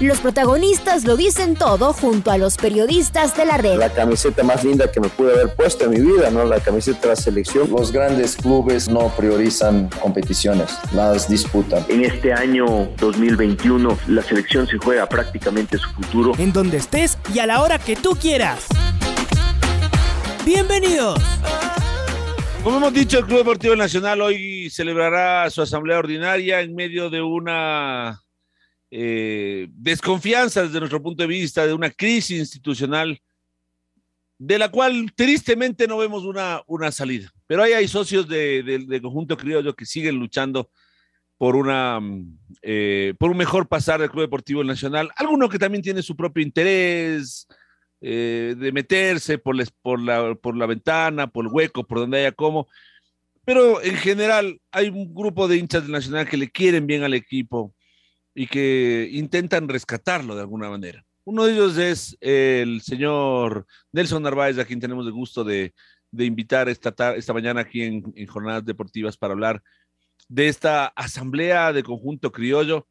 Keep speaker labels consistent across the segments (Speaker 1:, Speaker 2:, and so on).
Speaker 1: Los protagonistas lo dicen todo junto a los periodistas de la red.
Speaker 2: La camiseta más linda que me pude haber puesto en mi vida, ¿no? La camiseta de la selección.
Speaker 3: Los grandes clubes no priorizan competiciones, las disputan.
Speaker 4: En este año 2021 la selección se juega prácticamente su futuro.
Speaker 5: En donde estés y a la hora que tú quieras. Bienvenidos.
Speaker 6: Como hemos dicho, el Club Deportivo Nacional hoy celebrará su asamblea ordinaria en medio de una eh, desconfianza desde nuestro punto de vista, de una crisis institucional de la cual tristemente no vemos una, una salida. Pero ahí hay socios del de, conjunto criollo que siguen luchando por, una, eh, por un mejor pasar del Club Deportivo Nacional. Alguno que también tiene su propio interés eh, de meterse por, por, la, por la ventana, por el hueco, por donde haya como. Pero en general hay un grupo de hinchas del Nacional que le quieren bien al equipo, y que intentan rescatarlo de alguna manera. Uno de ellos es el señor Nelson Narváez, a quien tenemos el gusto de, invitar esta, esta mañana aquí en, Jornadas Deportivas para hablar de esta asamblea de conjunto criollo,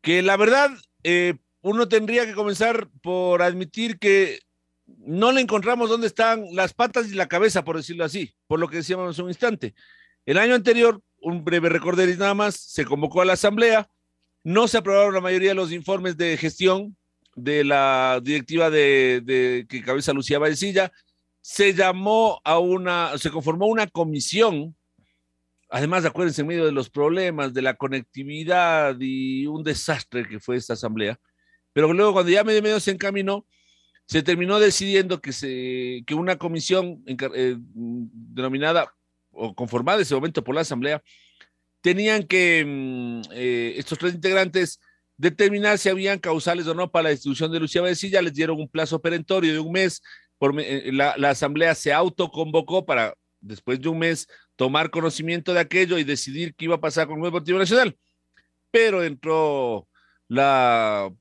Speaker 6: que la verdad eh, uno tendría que comenzar por admitir que no le encontramos dónde están las patas y la cabeza, por decirlo así, por lo que decíamos un instante. El año anterior, un breve recorderis nada más, se convocó a la asamblea, no se aprobaron la mayoría de los informes de gestión de la directiva de, que cabeza Lucía Vallecilla. Se llamó a una, se conformó una comisión, además, acuérdense, en medio de los problemas de la conectividad y un desastre que fue esta asamblea. Pero luego, cuando ya medio se encaminó, se terminó decidiendo que, se, que una comisión eh, denominada o conformada en ese momento por la asamblea tenían que mm, eh, estos tres integrantes determinar si habían causales o no para la distribución de Lucía ya les dieron un plazo perentorio de un mes, eh, la, asamblea se autoconvocó para después de un mes tomar conocimiento de aquello y decidir qué iba a pasar con el Deportivo Nacional. Pero entró la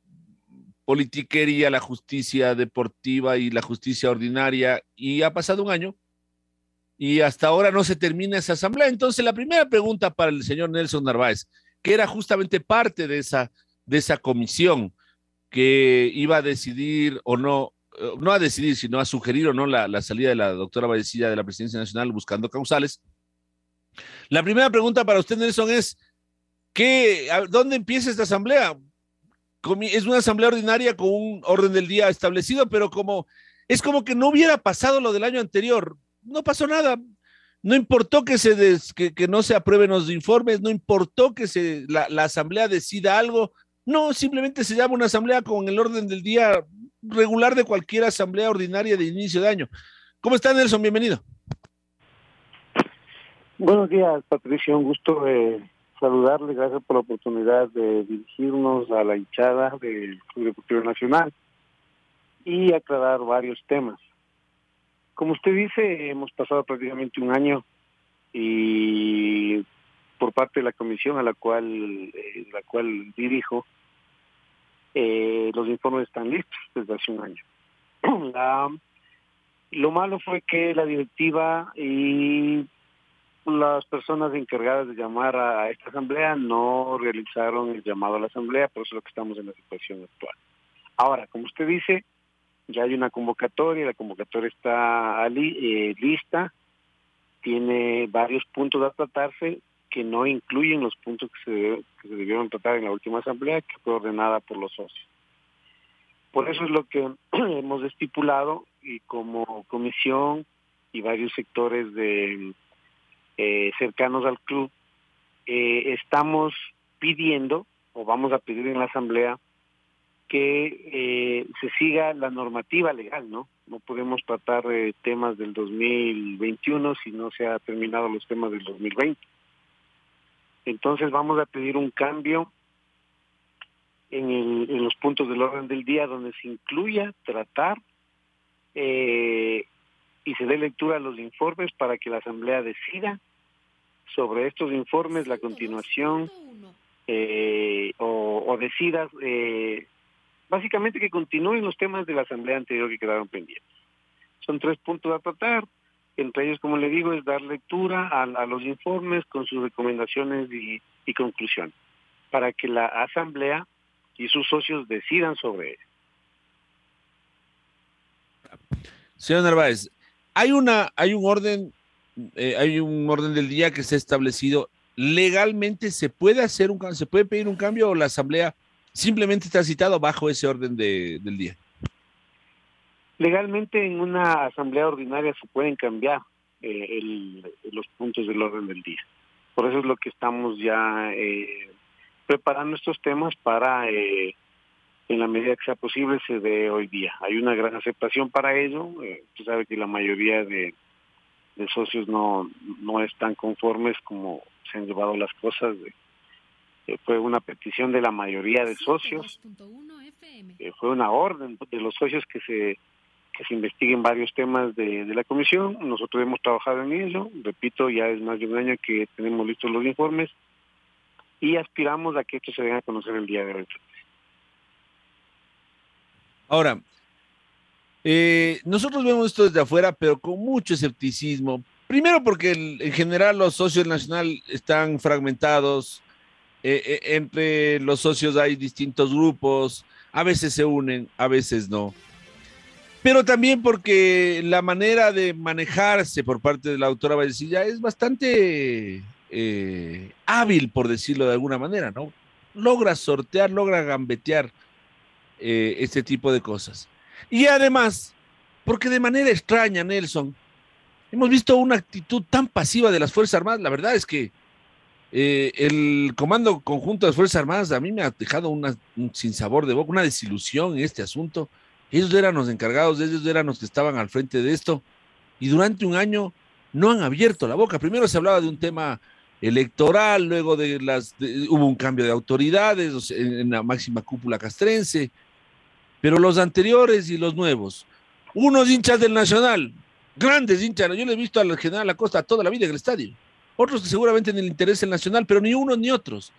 Speaker 6: politiquería, la justicia deportiva y la justicia ordinaria y ha pasado un año y hasta ahora no se termina esa asamblea. Entonces, la primera pregunta para el señor Nelson Narváez, que era justamente parte de esa, de esa comisión que iba a decidir o no, eh, no a decidir, sino a sugerir o no la, salida de la doctora Vallecilla de la presidencia nacional buscando causales. La primera pregunta para usted, Nelson, es, ¿qué, ¿dónde empieza esta asamblea? Es una asamblea ordinaria con un orden del día establecido, pero como es como que no hubiera pasado lo del año anterior no pasó nada. No importó que, se que, no se aprueben los informes, no importó que se, la, asamblea decida algo, no, simplemente se llama una asamblea con el orden del día regular de cualquier asamblea ordinaria de inicio de año. ¿Cómo está Nelson? Bienvenido.
Speaker 7: Buenos días, Patricia. Un gusto de saludarle. Gracias por la oportunidad de dirigirnos a la hinchada del Club Deportivo Nacional y aclarar varios temas. Como usted dice, hemos pasado prácticamente un año y por parte de la comisión a la cual eh, la cual dirijo, eh, los informes están listos desde hace un año. lo malo fue que la directiva y las personas encargadas de llamar a, esta asamblea no realizaron el llamado a la asamblea, por eso es lo que estamos en la situación actual. Ahora, como usted dice, ya hay una convocatoria, la convocatoria está eh, lista, tiene varios puntos a tratarse que no incluyen los puntos que se, que se debieron tratar en la última asamblea que fue ordenada por los socios. Por eso es lo que hemos estipulado y como comisión y varios sectores de eh, cercanos al club eh, estamos pidiendo o vamos a pedir en la asamblea que eh, se siga la normativa legal, ¿no? No podemos tratar eh, temas del 2021 si no se ha terminado los temas del 2020. Entonces vamos a pedir un cambio en, los puntos del orden del día donde se incluya tratar eh, y se dé lectura a los informes para que la Asamblea decida sobre estos informes la continuación o, decida básicamente que continúen los temas de la Asamblea anterior que quedaron pendientes. Son tres puntos a tratar, entre ellos, como le digo, es dar lectura a, los informes con sus recomendaciones y, y conclusiones, para que la Asamblea y sus socios decidan sobre él.
Speaker 6: Señor Narváez, hay una, hay un orden, eh, hay un orden del día que se ha establecido. Legalmente se puede hacer un se puede pedir un cambio o la asamblea simplemente está citado bajo ese orden de, del día.
Speaker 7: Legalmente en una asamblea ordinaria se pueden cambiar eh, el, los puntos del orden del día. Por eso es lo que estamos ya eh, preparando estos temas para eh, en la medida que sea posible se dé hoy día. Hay una gran aceptación para ello. Eh, usted sabe que la mayoría de, socios no, no están conformes como se han llevado las cosas. Eh, fue una petición de la mayoría de socios. Eh, fue una orden de los socios que se que se investiguen varios temas de, de la comisión. Nosotros hemos trabajado en ello. Repito, ya es más de un año que tenemos listos los informes y aspiramos a que esto se dé a conocer el día de hoy.
Speaker 6: Ahora, eh, nosotros vemos esto desde afuera, pero con mucho escepticismo. Primero porque en general los socios nacional están fragmentados, eh, eh, entre los socios hay distintos grupos, a veces se unen, a veces no. Pero también porque la manera de manejarse por parte de la autora Vallecilla es bastante hábil, por decirlo de alguna manera, ¿no? Logra sortear, logra gambetear eh, este tipo de cosas. Y además, porque de manera extraña, Nelson, hemos visto una actitud tan pasiva de las Fuerzas Armadas, la verdad es que eh, el Comando Conjunto de las Fuerzas Armadas a mí me ha dejado una, un sinsabor de boca, una desilusión en este asunto. Ellos eran los encargados, ellos eran los que estaban al frente de esto, y durante un año no han abierto la boca. Primero se hablaba de un tema electoral, luego de las hubo un cambio de autoridades en, la máxima cúpula castrense, pero los anteriores y los nuevos, unos hinchas del Nacional, grandes hinchas, yo le he visto al general Acosta toda la vida en el estadio, otros que seguramente en el interés del Nacional, pero ni unos ni otros,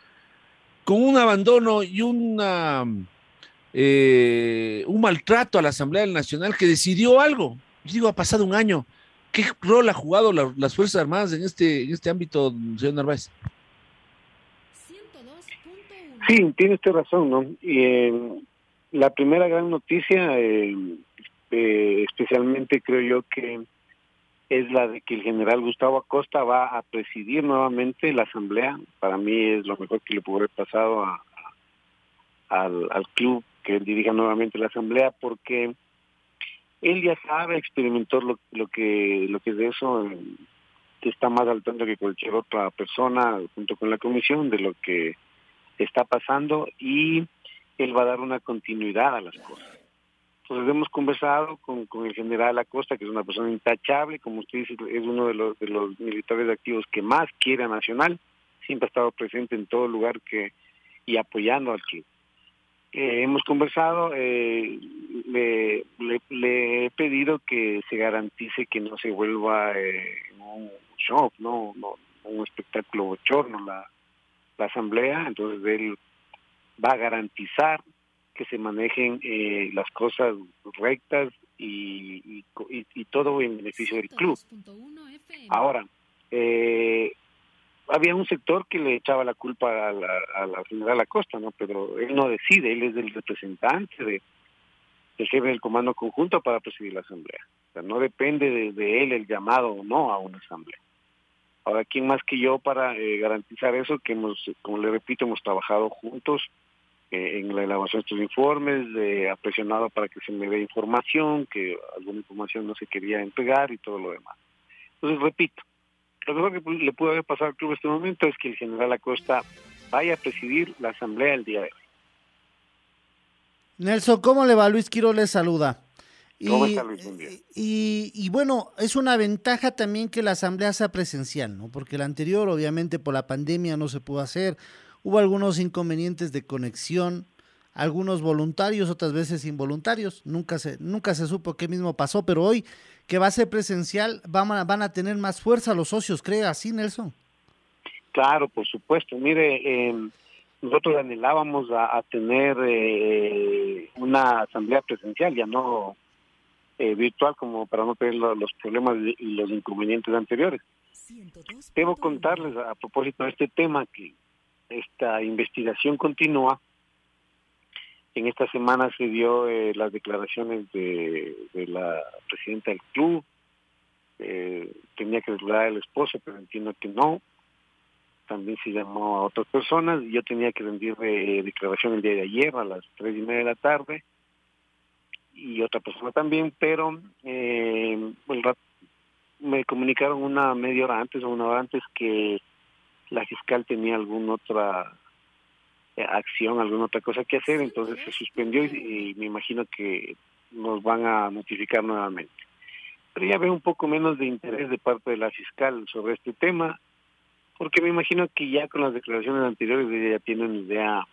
Speaker 6: con un abandono y una eh, un maltrato a la Asamblea del Nacional que decidió algo. Yo digo, ha pasado un año, ¿Qué rol ha jugado las Fuerzas Armadas en este, en este ámbito, señor Narváez?
Speaker 7: Sí, tiene usted razón, ¿no? Y, eh, la primera gran noticia, eh, eh, especialmente creo yo que es la de que el general Gustavo Acosta va a presidir nuevamente la asamblea. Para mí es lo mejor que le pudo haber pasado al, al club que dirija nuevamente la asamblea porque él ya sabe, experimentó lo, lo que lo que es de eso, que está más al tanto que cualquier otra persona junto con la comisión de lo que está pasando y él va a dar una continuidad a las cosas. Entonces hemos conversado con, con el general Acosta, que es una persona intachable, como usted dice, es uno de los, de los militares activos que más quiere a Nacional, siempre ha estado presente en todo lugar que y apoyando al club. Eh, hemos conversado, eh, le, le, he pedido que se garantice que no se vuelva eh, un show, no, no un espectáculo bochorno la, la asamblea, entonces él va a garantizar que se manejen eh, las cosas rectas y, y, y, todo en beneficio del club. Ahora, eh, había un sector que le echaba la culpa a la, a la general Acosta, ¿no? Pero él no decide, él es el representante de, del jefe del comando conjunto para presidir la asamblea. O sea, no depende de, él el llamado o no a una asamblea. Ahora, ¿quién más que yo para eh, garantizar eso? Que hemos, como le repito, hemos trabajado juntos eh, en la elaboración de estos informes, eh, ha presionado para que se me dé información, que alguna información no se quería entregar y todo lo demás. Entonces, repito, lo mejor que le pudo haber pasado al club en este momento es que el general Acosta vaya a presidir la asamblea el día de hoy.
Speaker 8: Nelson, ¿cómo le va? Luis Quiro le saluda.
Speaker 7: ¿Cómo está Luis?
Speaker 8: Y, y, bueno, es una ventaja también que la asamblea sea presencial, ¿no? Porque la anterior, obviamente, por la pandemia no se pudo hacer. Hubo algunos inconvenientes de conexión. algunos voluntarios, otras veces involuntarios. Nunca se, nunca se supo qué mismo pasó, pero hoy que va a ser presencial, van a, van a tener más fuerza los socios, ¿cree así, Nelson?
Speaker 7: Claro, por supuesto. Mire, eh, nosotros anhelábamos a, a tener eh, una asamblea presencial, ya no eh, virtual, como para no tener los problemas y los inconvenientes anteriores. Debo contarles a propósito de este tema que esta investigación continúa. En esta semana se dio eh, las declaraciones de, la presidenta del club. Eh, tenía que declarar el esposo, pero entiendo que no. También se llamó a otras personas. Yo tenía que rendir eh, declaración el día de ayer a las tres y media de la tarde. Y otra persona también, pero eh, el me comunicaron una media hora antes o una hora antes que la fiscal tenía alguna otra eh, acción, alguna otra cosa que hacer, entonces se suspendió y, y, me imagino que nos van a notificar nuevamente. Pero ya veo un poco menos de interés de parte de la fiscal sobre este tema, porque me imagino que ya con las declaraciones anteriores ella ya tiene una idea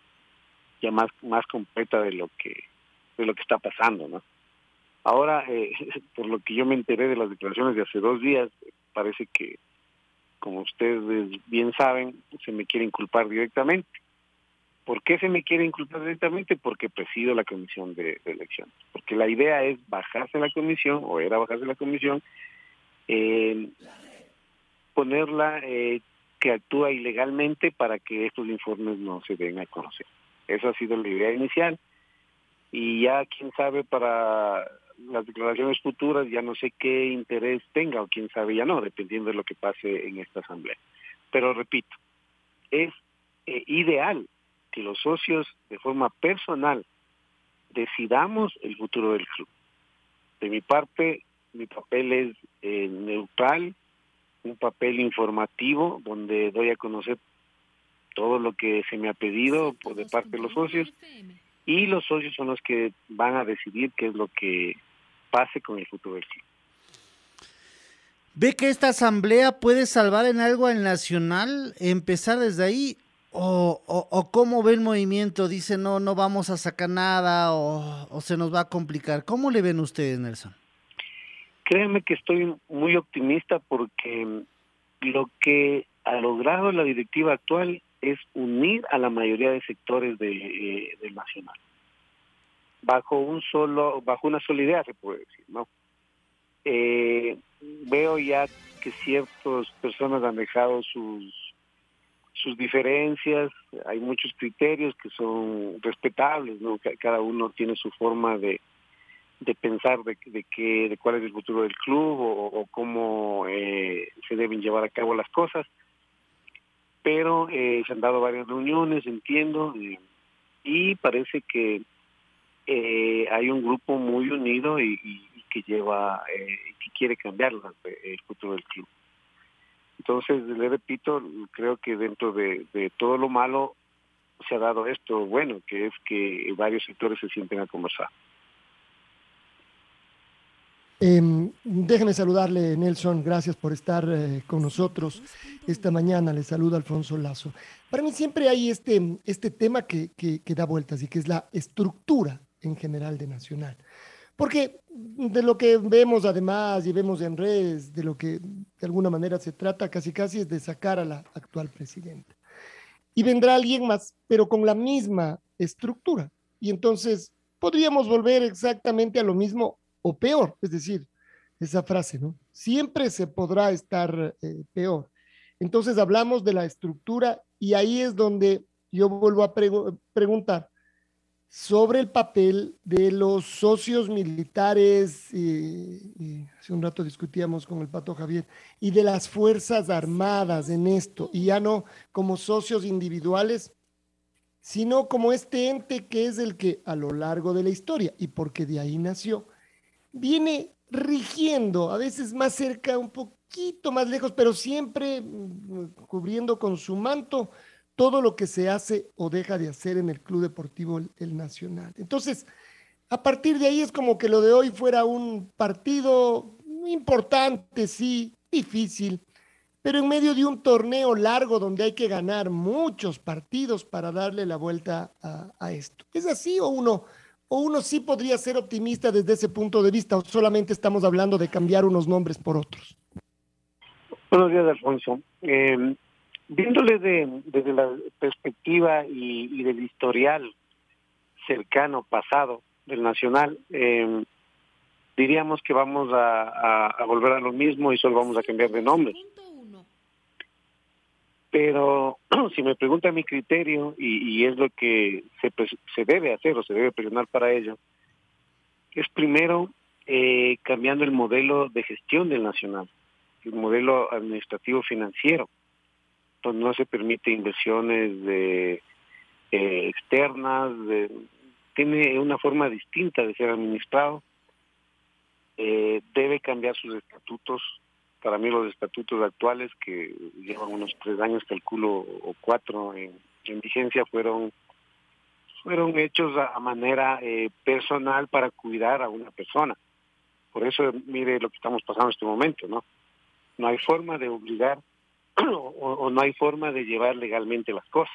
Speaker 7: ya más más completa de lo que de lo que está pasando, ¿no? Ahora, eh, por lo que yo me enteré de las declaraciones de hace dos días, parece que, como ustedes bien saben, se me quiere inculpar directamente. ¿Por qué se me quiere inculpar directamente? Porque presido la comisión de, de elecciones. Porque la idea es bajarse la comisión, o era bajarse la comisión, eh, ponerla eh, que actúa ilegalmente para que estos informes no se den a conocer. Esa ha sido la idea inicial. Y ya, quién sabe, para las declaraciones futuras ya no sé qué interés tenga o quién sabe ya no, dependiendo de lo que pase en esta asamblea. Pero repito, es eh, ideal que los socios de forma personal decidamos el futuro del club. De mi parte, mi papel es eh, neutral, un papel informativo donde doy a conocer todo lo que se me ha pedido por de parte de los socios y los socios son los que van a decidir qué es lo que pase con el futuro del club.
Speaker 8: ¿Ve que esta asamblea puede salvar en algo al Nacional? ¿Empezar desde ahí? ¿O, o, o cómo ve el movimiento? Dice, no, no vamos a sacar nada o, o se nos va a complicar. ¿Cómo le ven ustedes, Nelson?
Speaker 7: Créanme que estoy muy optimista porque lo que ha logrado la directiva actual es unir a la mayoría de sectores de, eh, del Nacional bajo un solo, bajo una sola idea se puede decir, ¿no? Eh, veo ya que ciertas personas han dejado sus sus diferencias, hay muchos criterios que son respetables, ¿no? Cada uno tiene su forma de, de pensar de, de qué, de cuál es el futuro del club o, o cómo eh, se deben llevar a cabo las cosas. Pero eh, se han dado varias reuniones, entiendo, eh, y parece que eh, hay un grupo muy unido y, y, que lleva, eh, que quiere cambiar el futuro del club. Entonces, le repito, creo que dentro de, todo lo malo se ha dado esto bueno, que es que varios sectores se sienten a conversar.
Speaker 9: Eh, déjeme saludarle, Nelson. Gracias por estar eh, con nosotros esta mañana. Le saluda Alfonso Lazo. Para mí siempre hay este, este tema que, que da vueltas y que es la estructura en general de Nacional. Porque de lo que vemos además y vemos en redes, de lo que de alguna manera se trata casi casi es de sacar a la actual presidenta. Y vendrá alguien más, pero con la misma estructura. Y entonces podríamos volver exactamente a lo mismo o peor, es decir, esa frase, ¿no? Siempre se podrá estar eh, peor. Entonces hablamos de la estructura y ahí es donde yo vuelvo a pregu preguntar, sobre el papel de los socios militares, y, y, hace un rato discutíamos con el Pato Javier, y de las Fuerzas Armadas en esto, y ya no como socios individuales, sino como este ente que es el que a lo largo de la historia, y porque de ahí nació, viene rigiendo, a veces más cerca, un poquito más lejos, pero siempre mm, cubriendo con su manto todo lo que se hace o deja de hacer en el Club Deportivo el, Nacional. Entonces, a partir de ahí es como que lo de hoy fuera un partido importante, sí, difícil, pero en medio de un torneo largo donde hay que ganar muchos partidos para darle la vuelta a, esto. ¿Es así o uno, o uno sí podría ser optimista desde ese punto de vista o solamente estamos hablando de cambiar unos nombres por otros?
Speaker 7: Buenos días, Alfonso. Eh, viéndole desde la perspectiva y, del historial cercano, pasado del Nacional, eh, diríamos que vamos a, volver a lo mismo y solo vamos a cambiar de nombre. Pero si me pregunta mi criterio, y, es lo que se, se debe hacer o se debe presionar para ello, es primero eh, cambiando el modelo de gestión del Nacional, el modelo administrativo financiero, donde no se permite inversiones de eh, externas, tiene una forma distinta de ser administrado eh, debe cambiar sus estatutos. Para mí los estatutos actuales, que llevan unos tres años, calculo, o cuatro en, vigencia, fueron fueron hechos a, manera eh, personal para cuidar a una persona. Por eso, mire lo que estamos pasando en este momento, ¿no? No hay forma de obligar o, no hay forma de llevar legalmente las cosas.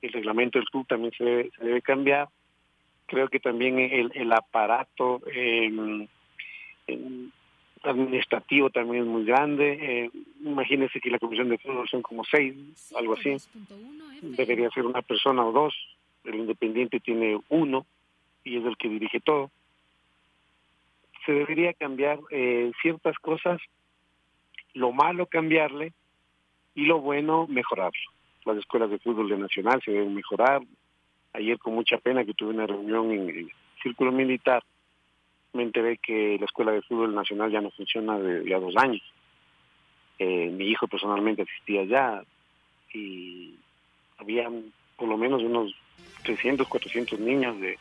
Speaker 7: El reglamento del club también se debe, se debe cambiar. Creo que también el, el aparato eh, administrativo también es muy grande. Eh, imagínense que la comisión de fútbol son como seis, algo así. Debería ser una persona o dos. El independiente tiene uno y es el que dirige todo. Se debería cambiar eh, ciertas cosas, lo malo cambiarle y lo bueno mejorarlo. Las escuelas de fútbol de Nacional se deben mejorar. Ayer con mucha pena que tuve una reunión en el Círculo Militar me enteré que la Escuela de Fútbol Nacional ya no funciona de ya dos años. Eh, mi hijo personalmente asistía allá y había por lo menos unos 300, 400 niños de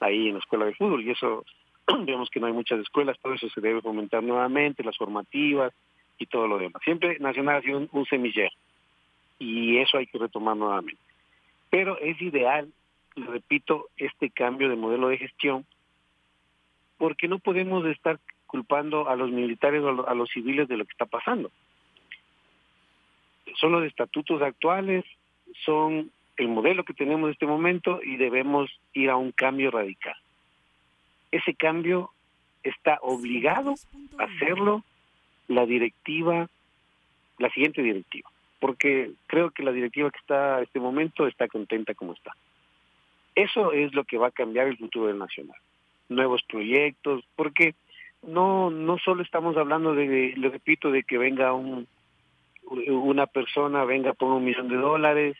Speaker 7: ahí en la escuela de fútbol y eso vemos que no hay muchas escuelas, todo eso se debe fomentar nuevamente, las formativas y todo lo demás. Siempre Nacional ha sido un, un semillero y eso hay que retomar nuevamente. Pero es ideal, repito, este cambio de modelo de gestión porque no podemos estar culpando a los militares o a los civiles de lo que está pasando. Son los estatutos actuales, son el modelo que tenemos en este momento y debemos ir a un cambio radical. Ese cambio está obligado a hacerlo la directiva, la siguiente directiva, porque creo que la directiva que está en este momento está contenta como está. Eso es lo que va a cambiar el futuro del Nacional nuevos proyectos, porque no no solo estamos hablando de, le repito, de que venga un una persona, venga por un millón de dólares,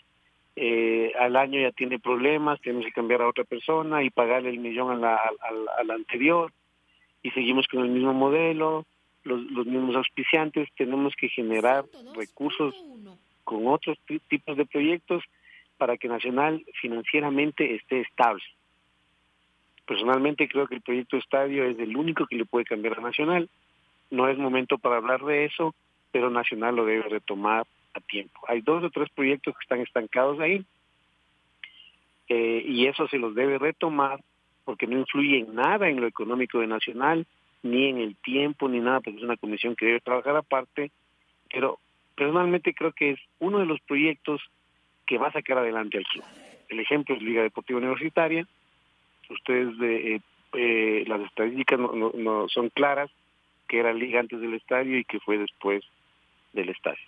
Speaker 7: eh, al año ya tiene problemas, tenemos que cambiar a otra persona y pagarle el millón a la, a, la anterior y seguimos con el mismo modelo, los, los mismos auspiciantes, tenemos que generar recursos con otros tipos de proyectos para que Nacional financieramente esté estable. Personalmente creo que el proyecto estadio es el único que le puede cambiar a Nacional. No es momento para hablar de eso, pero Nacional lo debe retomar a tiempo. Hay dos o tres proyectos que están estancados ahí eh, y eso se los debe retomar porque no influye en nada en lo económico de Nacional, ni en el tiempo, ni nada, porque es una comisión que debe trabajar aparte, pero personalmente creo que es uno de los proyectos que va a sacar adelante al club. El ejemplo es Liga Deportiva Universitaria, ustedes de, eh, eh, las estadísticas no, son claras, que era liga antes del estadio y que fue después del estadio.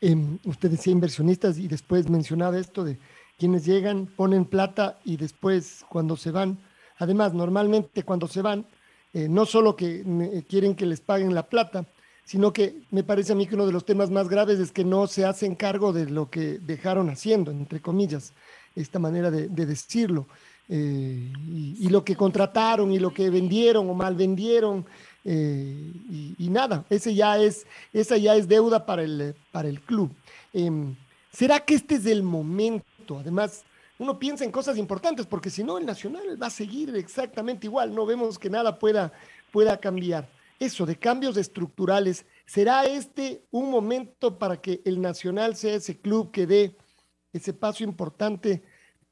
Speaker 9: Eh, usted decía inversionistas y después mencionaba esto de quienes llegan, ponen plata y después cuando se van, además normalmente cuando se van, eh, no solo que quieren que les paguen la plata, sino que me parece a mí que uno de los temas más graves es que no se hacen cargo de lo que dejaron haciendo, entre comillas esta manera de, decirlo. Eh, y, lo que contrataron y lo que vendieron o mal vendieron eh, y, nada, ese ya es, esa ya es deuda para el, para el club. Em, ¿Será que este es el momento? Además, uno piensa en cosas importantes porque si no, el Nacional va a seguir exactamente igual, no vemos que nada pueda, pueda cambiar. Eso de cambios estructurales, ¿será este un momento para que el Nacional sea ese club que dé ese paso importante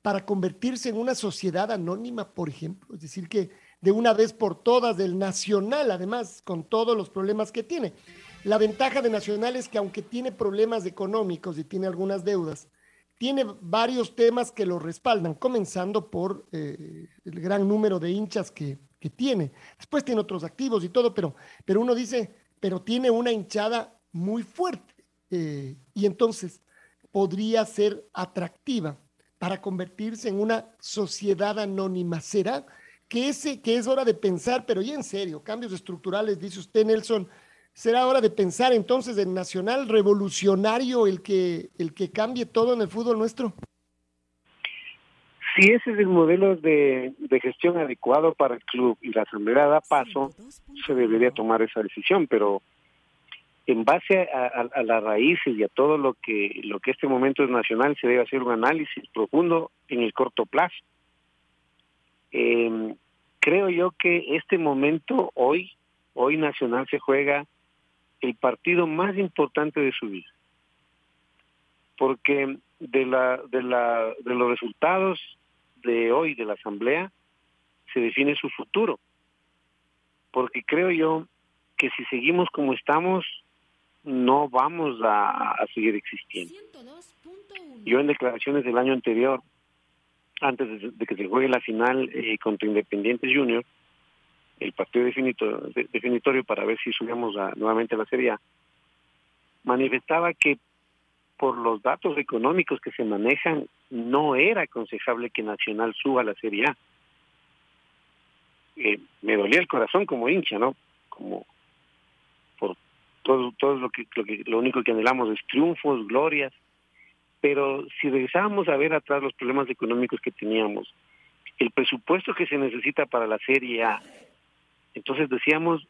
Speaker 9: para convertirse en una sociedad anónima, por ejemplo, es decir, que de una vez por todas del nacional, además, con todos los problemas que tiene. La ventaja de Nacional es que aunque tiene problemas económicos y tiene algunas deudas, tiene varios temas que lo respaldan, comenzando por eh, el gran número de hinchas que, que, tiene. Después tiene otros activos y todo, pero, pero uno dice, pero tiene una hinchada muy fuerte eh, y entonces podría ser atractiva para convertirse en una sociedad anónima. ¿Será que, ese, que es hora de pensar, pero ya en serio, cambios estructurales, dice usted, Nelson, será hora de pensar entonces en nacional revolucionario el que, el que cambie todo en el fútbol nuestro?
Speaker 7: Si ese es el modelo de, de, gestión adecuado para el club y la asamblea da paso, se debería tomar esa decisión, pero en base a, a, las raíces y a todo lo que lo que este momento es nacional, se debe hacer un análisis profundo en el corto plazo. Eh, creo yo que este momento, hoy, hoy Nacional se juega el partido más importante de su vida. Porque de, la, de, la, de los resultados de hoy de la Asamblea se define su futuro. Porque creo yo que si seguimos como estamos, no vamos a, a seguir existiendo. Yo en declaraciones del año anterior, antes de, de que se juegue la final eh, contra Independientes Junior, el partido definitorio, para ver si subíamos nuevamente a la Serie A, manifestaba que por los datos económicos que se manejan, no era aconsejable que Nacional suba a la Serie A. Eh, me dolía el corazón como hincha, ¿no? Como por todo, todo lo que lo único que anhelamos es triunfos, glorias, pero si regresábamos a ver atrás los problemas económicos que teníamos, el presupuesto que se necesita para la Serie A, entonces decíamos,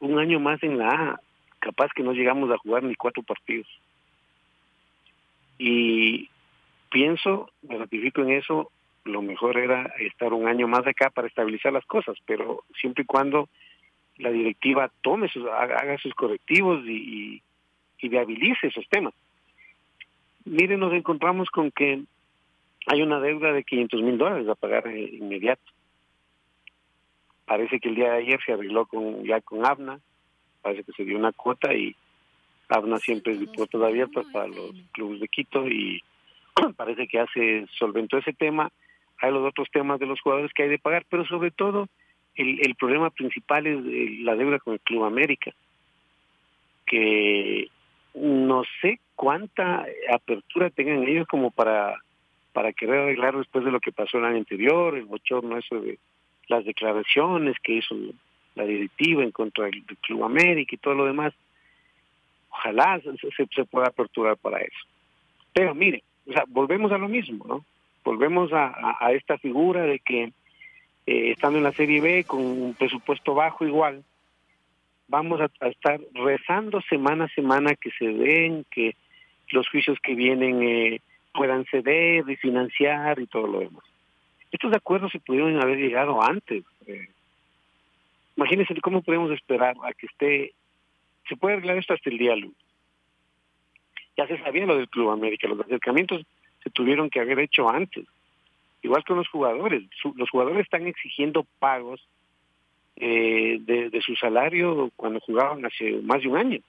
Speaker 7: un año más en la A, capaz que no llegamos a jugar ni cuatro partidos. Y pienso, me ratifico en eso, lo mejor era estar un año más acá para estabilizar las cosas, pero siempre y cuando la directiva tome sus, haga sus correctivos y, y, y viabilice esos temas. Miren, nos encontramos con que hay una deuda de 500 mil dólares a pagar inmediato parece que el día de ayer se arregló con ya con ABNA, parece que se dio una cuota y ABNA siempre es de puertas abiertas para los clubes de Quito y parece que ya se solventó ese tema. Hay los otros temas de los jugadores que hay de pagar, pero sobre todo el, el problema principal es la deuda con el Club América, que no sé cuánta apertura tengan ellos como para para querer arreglar después de lo que pasó el año anterior, el bochorno eso de las declaraciones que hizo la directiva en contra del, Club América y todo lo demás. Ojalá se, se, pueda aperturar para eso. Pero mire, o sea, volvemos a lo mismo, ¿no? Volvemos a esta figura de que eh, estando en la Serie B con un presupuesto bajo igual, vamos a, a, estar rezando semana a semana que se den, que los juicios que vienen eh, puedan ceder y financiar y todo lo demás. Estos acuerdos se pudieron haber llegado antes. Eh, imagínense cómo podemos esperar a que esté, se puede arreglar esto hasta el día lunes. Ya se sabía lo del Club América, los acercamientos se tuvieron que haber hecho antes. Igual con los jugadores, su, los jugadores están exigiendo pagos eh, de, de, su salario cuando jugaban hace más de un año.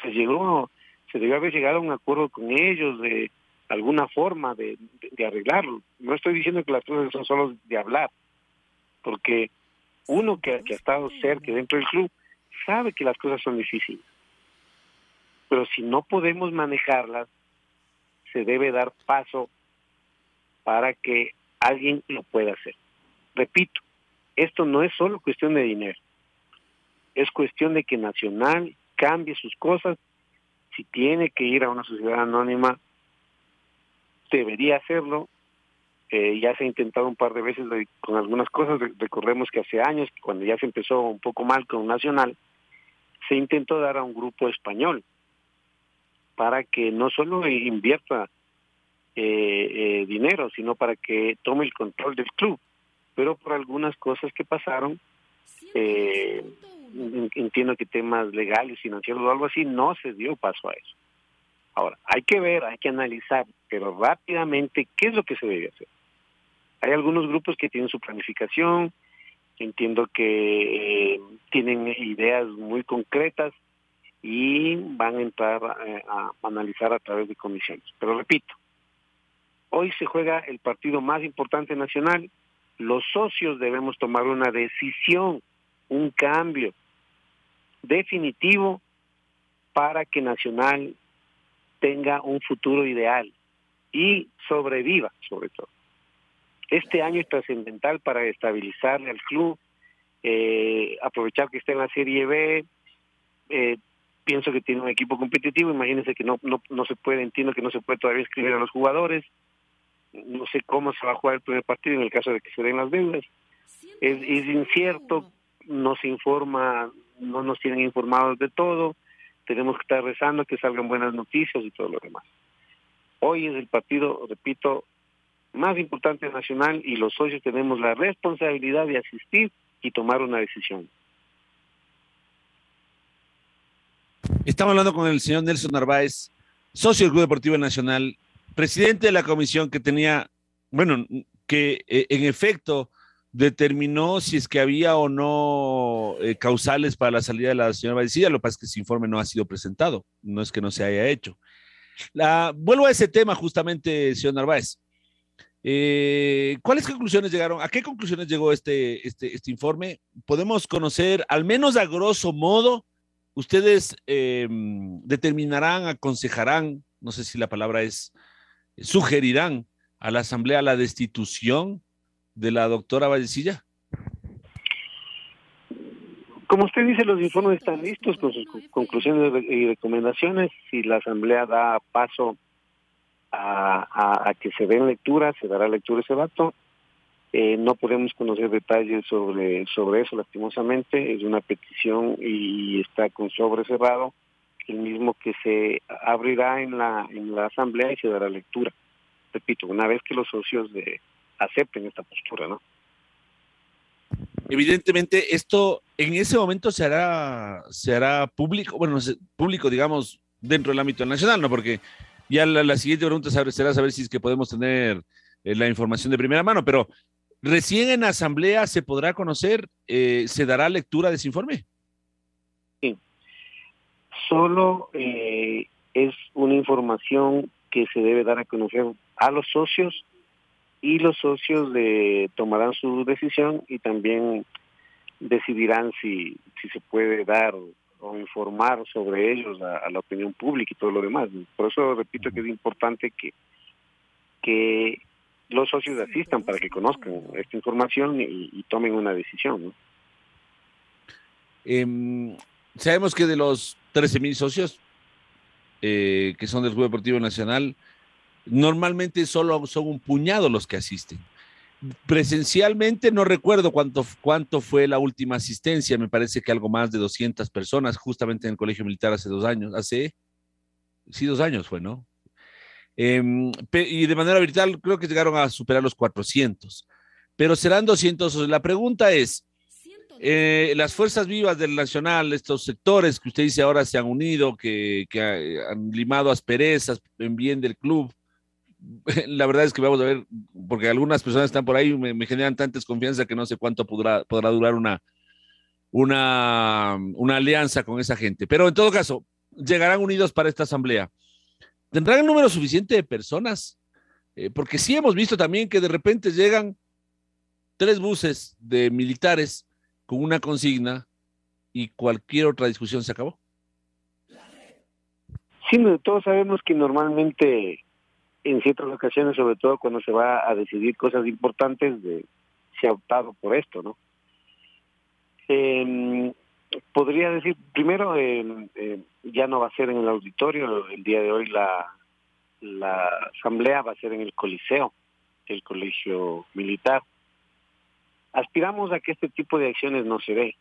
Speaker 7: Se llegó, se debió haber llegado a un acuerdo con ellos de alguna forma de, de, de, arreglarlo. No estoy diciendo que las cosas son solo de hablar, porque uno que, que ha estado cerca dentro del club sabe que las cosas son difíciles. Pero si no podemos manejarlas, se debe dar paso para que alguien lo pueda hacer. Repito, esto no es solo cuestión de dinero, es cuestión de que Nacional cambie sus cosas. Si tiene que ir a una sociedad anónima, debería hacerlo. Eh, ya se ha intentado un par de veces con algunas cosas. Recordemos que hace años, cuando ya se empezó un poco mal con Nacional, se intentó dar a un grupo español para que no solo invierta eh, eh, dinero, sino para que tome el control del club. Pero por algunas cosas que pasaron, eh, entiendo que temas legales, financieros o algo así, no se dio paso a eso. Ahora, hay que ver, hay que analizar, pero rápidamente, ¿qué es lo que se debe hacer? Hay algunos grupos que tienen su planificación, entiendo que eh, tienen ideas muy concretas, y van a entrar eh, a analizar a través de comisiones. Pero repito, hoy se juega el partido más importante nacional, los socios debemos tomar una decisión, un cambio definitivo para que Nacional tenga un futuro ideal y sobreviva sobre todo. Este año es trascendental para estabilizarle al club, eh, aprovechar que está en la Serie B, eh, pienso que tiene un equipo competitivo, imagínense que no, no, no se puede, entiendo que no se puede todavía escribir a los jugadores, no sé cómo se va a jugar el primer partido en el caso de que se den las deudas. Es, es incierto, no se informa, no nos tienen informados de todo, tenemos que estar rezando que salgan buenas noticias y todo lo demás. Hoy es el partido, repito, más importante nacional y los socios tenemos la responsabilidad de asistir y tomar una decisión.
Speaker 6: Estamos hablando con el señor Nelson Narváez, socio del Club Deportivo Nacional, presidente de la comisión que tenía, bueno, que eh, en efecto determinó si es que había o no eh, causales para la salida de la señora Badicilla. Lo que pasa es que ese informe no ha sido presentado, no es que no se haya hecho. La, vuelvo a ese tema justamente, señor Narváez. Eh, ¿Cuáles conclusiones llegaron? ¿A qué conclusiones llegó este, este, este informe? ¿Podemos conocer, al menos a grosso modo, ustedes eh, determinarán, aconsejarán, no sé si la palabra es, sugerirán a la Asamblea la destitución de la doctora Vallecilla?
Speaker 7: Como usted dice, los informes están listos con sus conclusiones y recomendaciones. Si la Asamblea da paso a, que se den lectura, se dará lectura ese dato. Eh, no podemos conocer detalles sobre, sobre eso, lastimosamente. Es una petición y está con sobre cerrado, el mismo que se abrirá en la, en la Asamblea y se dará lectura. Repito, una vez que los socios de, acepten esta postura, ¿no?
Speaker 6: Evidentemente, esto en ese momento se hará, se hará público, bueno, público, digamos, dentro del ámbito nacional, ¿no? Porque ya la, siguiente pregunta será saber si es que podemos tener eh, la información de primera mano, pero recién en asamblea se podrá conocer, eh, se dará lectura de ese informe.
Speaker 7: Sí. Solo eh, es una información que se debe dar a conocer a los socios y los socios de, tomarán su decisión y también decidirán si, si se puede dar o informar sobre ellos a, la opinión pública y todo lo demás. Por eso repito que es importante que, que los socios asistan para que conozcan esta información y, tomen una decisión.
Speaker 6: Em, sabemos que de los 13 mil socios eh, que son del Club Deportivo Nacional, Normalmente solo son un puñado los que asisten. Presencialmente no recuerdo cuánto, cuánto fue la última asistencia, me parece que algo más de 200 personas, justamente en el Colegio Militar hace dos años, hace, sí, dos años fue, ¿no? Em, y de manera virtual creo que llegaron a superar los 400, pero serán 200. La pregunta es, eh, las fuerzas vivas del Nacional, estos sectores que usted dice ahora se han unido, que, que han limado asperezas en bien del club, la verdad es que vamos a ver, porque algunas personas están por ahí, me, me generan tanta desconfianza que no sé cuánto podrá, podrá durar una, una, una alianza con esa gente. Pero en todo caso, llegarán unidos para esta asamblea. ¿Tendrán el número suficiente de personas? Eh, porque sí hemos visto también que de repente llegan tres buses de militares con una consigna y cualquier otra discusión se acabó.
Speaker 7: Sí, todos sabemos que normalmente en ciertas ocasiones, sobre todo cuando se va a decidir cosas importantes, de, se ha optado por esto, ¿no? Eh, podría decir, primero, eh, ya no va a ser en el auditorio, el día de hoy la, la asamblea va a ser en el Coliseo, el Colegio Militar. Aspiramos a que este tipo de acciones no se dé,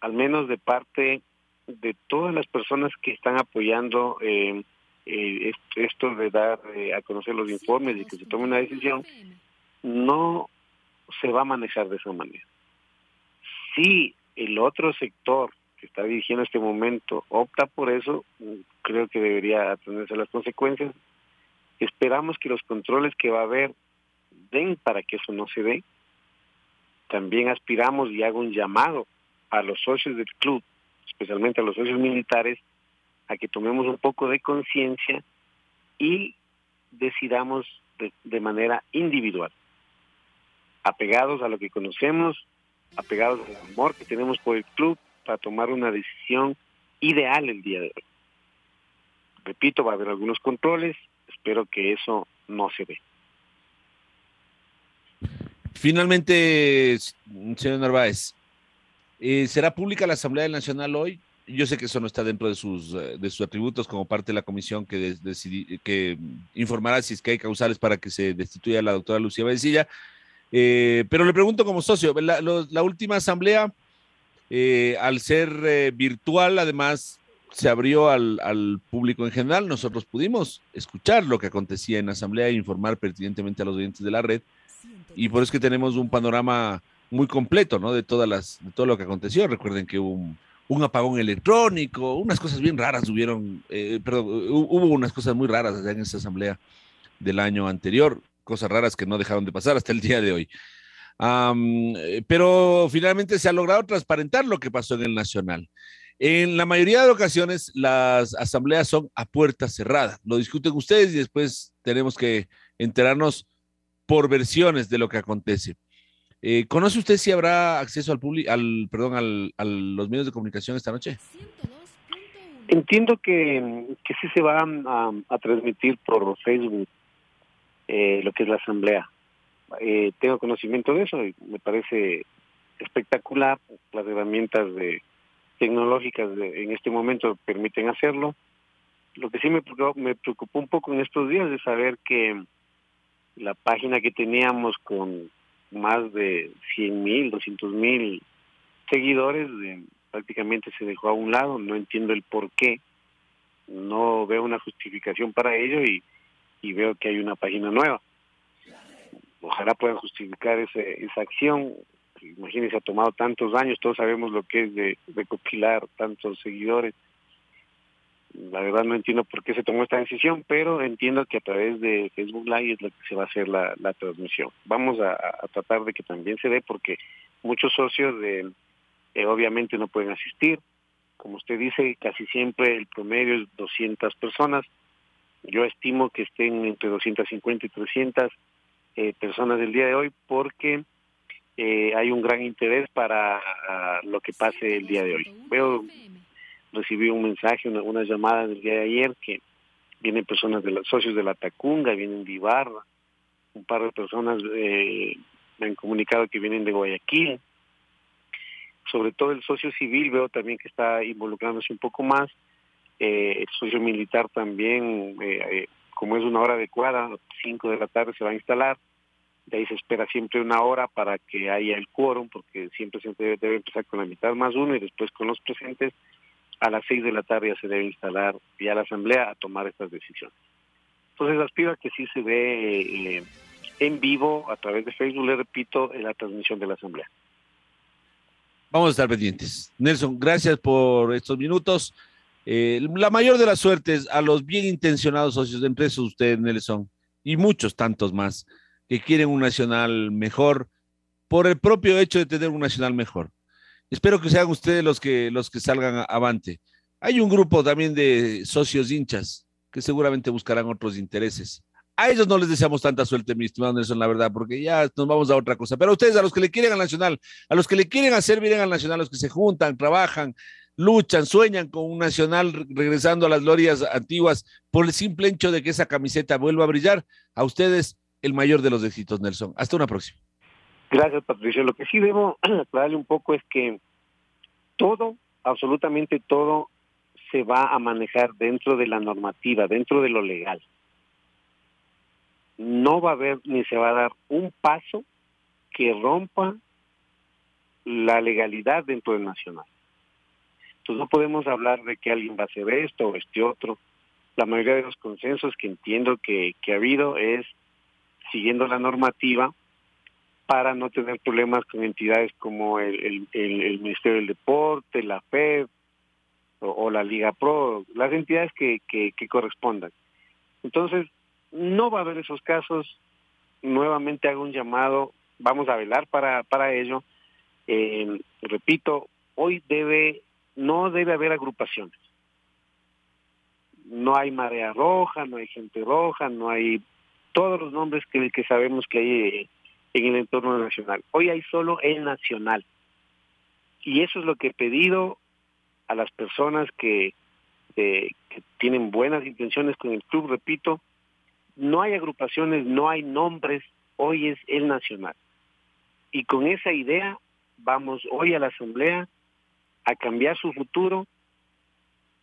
Speaker 7: al menos de parte de todas las personas que están apoyando eh, eh, esto de dar eh, a conocer los informes y que se tome una decisión, no se va a manejar de esa manera. Si el otro sector que está dirigiendo este momento opta por eso, creo que debería atenderse las consecuencias. Esperamos que los controles que va a haber den para que eso no se dé. También aspiramos y hago un llamado a los socios del club, especialmente a los socios militares, a que tomemos un poco de conciencia y decidamos de, de, manera individual, apegados a lo que conocemos, apegados al amor que tenemos por el club para tomar una decisión ideal el día de hoy. Repito, va a haber algunos controles, espero que eso no se ve.
Speaker 6: Finalmente, señor Narváez, eh, ¿será pública la Asamblea Nacional hoy? Yo sé que eso no está dentro de sus, eh, de sus atributos como parte de la comisión que, decidí, que informará si es que hay causales para que se destituya la doctora Lucía Bencilla. Eh, pero le pregunto como socio, la última asamblea, eh, al ser eh, virtual, además se abrió al, al, público en general. Nosotros pudimos escuchar lo que acontecía en la asamblea e informar pertinentemente a los oyentes de la red. Y por eso es que tenemos un panorama muy completo, ¿no? De todas las, de todo lo que aconteció. Recuerden que hubo un, un apagón electrónico, unas cosas bien raras hubieron, eh, perdón, hubo unas cosas muy raras en esa asamblea del año anterior, cosas raras que no dejaron de pasar hasta el día de hoy. Um, pero finalmente se ha logrado transparentar lo que pasó en el Nacional. En la mayoría de ocasiones las asambleas son a puerta cerrada. Lo discuten ustedes y después tenemos que enterarnos por versiones de lo que acontece. Eh, ¿Conoce usted si habrá acceso al público, al, perdón, al, a los medios de comunicación esta noche?
Speaker 7: Entiendo que, que sí se va a, a transmitir por Facebook eh, lo que es la asamblea. Eh, tengo conocimiento de eso y me parece espectacular. Las herramientas de, tecnológicas de, en este momento permiten hacerlo. Lo que sí me preocupó, me preocupó un poco en estos días de saber que la página que teníamos con más de 100 mil, 200 mil seguidores prácticamente se dejó a un lado. No entiendo el por qué. No veo una justificación para ello y, y veo que hay una página nueva. Ojalá puedan justificar ese, esa acción. Imagínense, ha tomado tantos años, todos sabemos lo que es de recopilar tantos seguidores. La verdad no entiendo por qué se tomó esta decisión, pero entiendo que a través de Facebook Live es lo que se va a hacer la, transmisión. Vamos a, tratar de que también se dé porque muchos socios de, eh, obviamente no pueden asistir. Como usted dice, casi siempre el promedio es 200 personas. Yo estimo que estén entre 250 y 300 eh, personas del día de hoy porque eh, hay un gran interés para lo que pase el día de hoy. Veo recibí un mensaje, una, una llamada del día de ayer que vienen personas de los socios de la Tacunga, vienen de Ibarra, un par de personas eh, me han comunicado que vienen de Guayaquil. Sobre todo el socio civil veo también que está involucrándose un poco más. Eh, el socio militar también, eh, como es una hora adecuada, cinco de la tarde se va a instalar. De ahí se espera siempre una hora para que haya el quórum, porque siempre se debe empezar con la mitad más uno y después con los presentes a las seis de la tarde ya se debe instalar ya la asamblea a tomar estas decisiones. Entonces aspiro a que sí se ve eh, en vivo a través de Facebook, le repito, en la transmisión de la asamblea.
Speaker 6: Vamos a estar pendientes. Nelson, gracias por estos minutos. Eh, la mayor de las suertes a los bien intencionados socios, entre esos usted, Nelson, y muchos tantos más, que quieren un nacional mejor por el propio hecho de tener un nacional mejor. Espero que sean ustedes los que, los que salgan avante. Hay un grupo también de socios hinchas que seguramente buscarán otros intereses. A ellos no les deseamos tanta suerte, mi estimado Nelson, la verdad, porque ya nos vamos a otra cosa. Pero a ustedes, a los que le quieren al Nacional, a los que le quieren hacer bien al Nacional, a los que se juntan, trabajan, luchan, sueñan con un Nacional regresando a las glorias antiguas por el simple hecho de que esa camiseta vuelva a brillar, a ustedes el mayor de los éxitos, Nelson. Hasta una próxima.
Speaker 7: Gracias, Patricio. Lo que sí debo aclararle un poco es que todo, absolutamente todo, se va a manejar dentro de la normativa, dentro de lo legal. No va a haber ni se va a dar un paso que rompa la legalidad dentro del nacional. Entonces no podemos hablar de que alguien va a hacer esto o este otro. La mayoría de los consensos que entiendo que, que ha habido es siguiendo la normativa para no tener problemas con entidades como el, el, el, Ministerio del Deporte, la FED o, la Liga Pro, las entidades que, que, que correspondan. Entonces, no va a haber esos casos. Nuevamente hago un llamado, vamos a velar para, para ello. Eh, repito, hoy debe, no debe haber agrupaciones. no hay marea roja, no hay gente roja, no hay todos los nombres que, que sabemos que hay eh, en el entorno nacional. Hoy hay solo el nacional. Y eso es lo que he pedido a las personas que, tienen buenas intenciones con el club, repito, no hay agrupaciones, no hay nombres, hoy es el nacional. Y con esa idea vamos hoy a la asamblea a cambiar su futuro.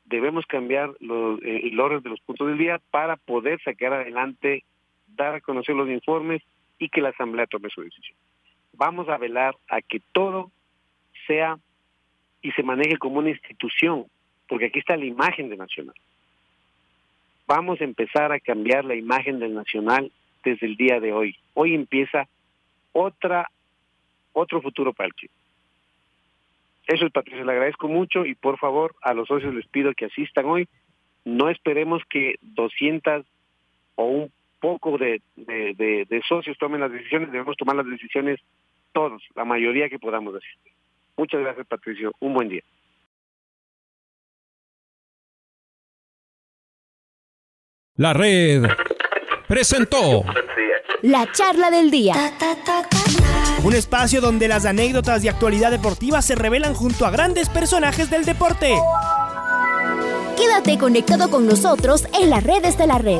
Speaker 7: Debemos cambiar los, eh, el orden de los puntos del día para poder sacar adelante, dar a conocer los informes y que la asamblea tome su decisión. Vamos a velar a que todo sea y se maneje como una institución, porque aquí está la imagen de Nacional. Vamos a empezar a cambiar la imagen del Nacional desde el día de hoy. Hoy empieza otra otro futuro para el club. Eso es Patricia, le agradezco mucho y por favor a los socios les pido que asistan hoy. No esperemos que 200 o un poco de, de, de socios tomen las decisiones, debemos tomar las decisiones todos, la mayoría que podamos asistir. Muchas gracias Patricio, un buen día.
Speaker 10: La red presentó
Speaker 1: la charla del día.
Speaker 5: Un espacio donde las anécdotas de actualidad deportiva se revelan junto a grandes personajes del deporte.
Speaker 1: Quédate conectado con nosotros en las redes de la red.